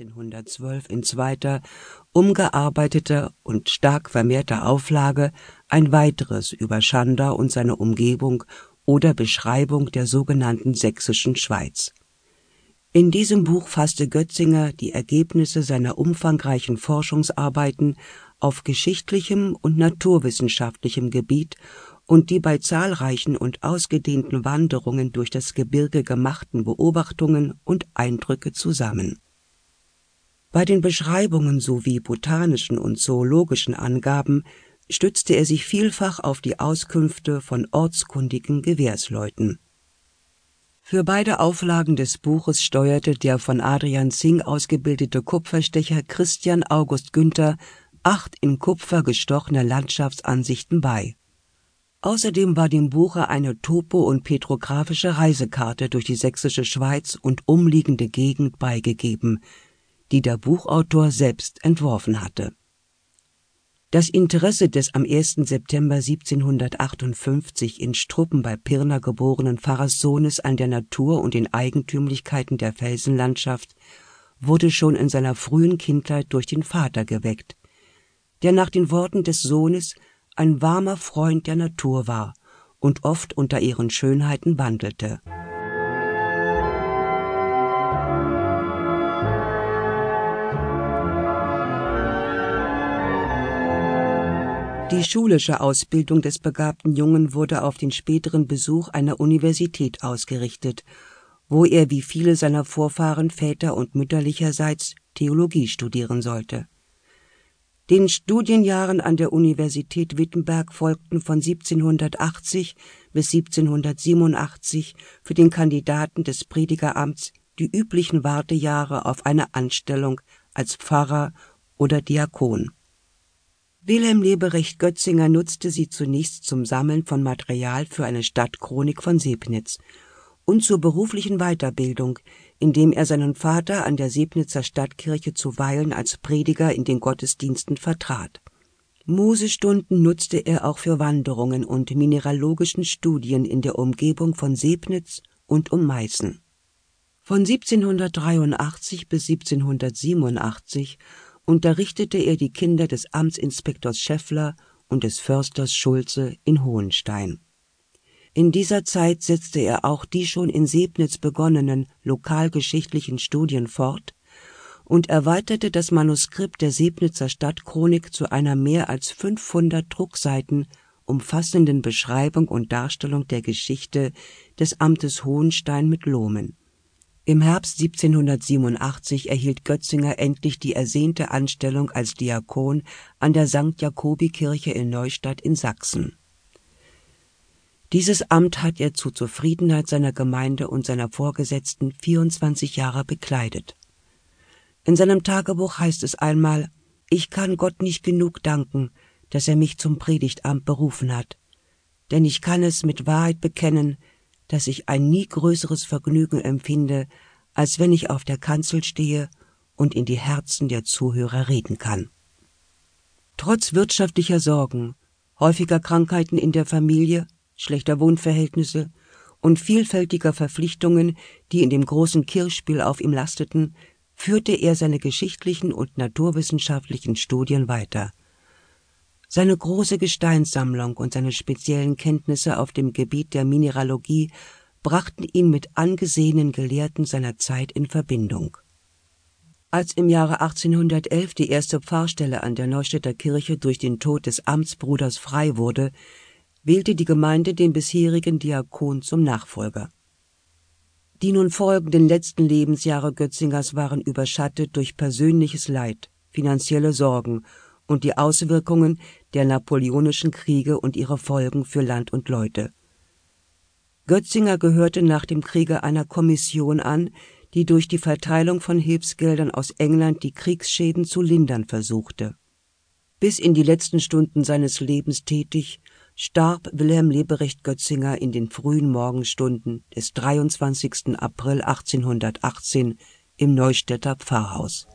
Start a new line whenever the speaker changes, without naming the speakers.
1812 in zweiter, umgearbeiteter und stark vermehrter Auflage ein weiteres über Schanda und seine Umgebung oder Beschreibung der sogenannten Sächsischen Schweiz. In diesem Buch fasste Götzinger die Ergebnisse seiner umfangreichen Forschungsarbeiten auf geschichtlichem und naturwissenschaftlichem Gebiet und die bei zahlreichen und ausgedehnten Wanderungen durch das Gebirge gemachten Beobachtungen und Eindrücke zusammen. Bei den Beschreibungen sowie botanischen und zoologischen Angaben stützte er sich vielfach auf die Auskünfte von ortskundigen Gewährsleuten. Für beide Auflagen des Buches steuerte der von Adrian Zing ausgebildete Kupferstecher Christian August Günther acht in Kupfer gestochene Landschaftsansichten bei. Außerdem war dem Buche eine topo- und petrographische Reisekarte durch die sächsische Schweiz und umliegende Gegend beigegeben, die der Buchautor selbst entworfen hatte. Das Interesse des am 1. September 1758 in Struppen bei Pirna geborenen Pfarrerssohnes an der Natur und den Eigentümlichkeiten der Felsenlandschaft wurde schon in seiner frühen Kindheit durch den Vater geweckt, der nach den Worten des Sohnes ein warmer Freund der Natur war und oft unter ihren Schönheiten wandelte. Die schulische Ausbildung des begabten Jungen wurde auf den späteren Besuch einer Universität ausgerichtet, wo er wie viele seiner Vorfahren väter- und mütterlicherseits Theologie studieren sollte. Den Studienjahren an der Universität Wittenberg folgten von 1780 bis 1787 für den Kandidaten des Predigeramts die üblichen Wartejahre auf eine Anstellung als Pfarrer oder Diakon Wilhelm Leberecht Götzinger nutzte sie zunächst zum Sammeln von Material für eine Stadtchronik von Sebnitz und zur beruflichen Weiterbildung, indem er seinen Vater an der Sebnitzer Stadtkirche zuweilen als Prediger in den Gottesdiensten vertrat. Musestunden nutzte er auch für Wanderungen und mineralogischen Studien in der Umgebung von Sebnitz und um Meißen. Von 1783 bis 1787 unterrichtete er die Kinder des Amtsinspektors Scheffler und des Försters Schulze in Hohenstein. In dieser Zeit setzte er auch die schon in Sebnitz begonnenen lokalgeschichtlichen Studien fort und erweiterte das Manuskript der Sebnitzer Stadtchronik zu einer mehr als 500 Druckseiten umfassenden Beschreibung und Darstellung der Geschichte des Amtes Hohenstein mit Lohmen im Herbst 1787 erhielt Götzinger endlich die ersehnte Anstellung als Diakon an der St. Jakobi-Kirche in Neustadt in Sachsen. Dieses Amt hat er zur Zufriedenheit seiner Gemeinde und seiner Vorgesetzten 24 Jahre bekleidet. In seinem Tagebuch heißt es einmal, ich kann Gott nicht genug danken, dass er mich zum Predigtamt berufen hat, denn ich kann es mit Wahrheit bekennen, dass ich ein nie größeres Vergnügen empfinde, als wenn ich auf der Kanzel stehe und in die Herzen der Zuhörer reden kann. Trotz wirtschaftlicher Sorgen, häufiger Krankheiten in der Familie, schlechter Wohnverhältnisse und vielfältiger Verpflichtungen, die in dem großen Kirchspiel auf ihm lasteten, führte er seine geschichtlichen und naturwissenschaftlichen Studien weiter. Seine große Gesteinssammlung und seine speziellen Kenntnisse auf dem Gebiet der Mineralogie brachten ihn mit angesehenen Gelehrten seiner Zeit in Verbindung. Als im Jahre 1811 die erste Pfarrstelle an der Neustädter Kirche durch den Tod des Amtsbruders frei wurde, wählte die Gemeinde den bisherigen Diakon zum Nachfolger. Die nun folgenden letzten Lebensjahre Götzingers waren überschattet durch persönliches Leid, finanzielle Sorgen und die Auswirkungen der napoleonischen Kriege und ihre Folgen für Land und Leute. Götzinger gehörte nach dem Kriege einer Kommission an, die durch die Verteilung von Hilfsgeldern aus England die Kriegsschäden zu lindern versuchte. Bis in die letzten Stunden seines Lebens tätig, starb Wilhelm Leberecht Götzinger in den frühen Morgenstunden des 23. April 1818 im Neustädter Pfarrhaus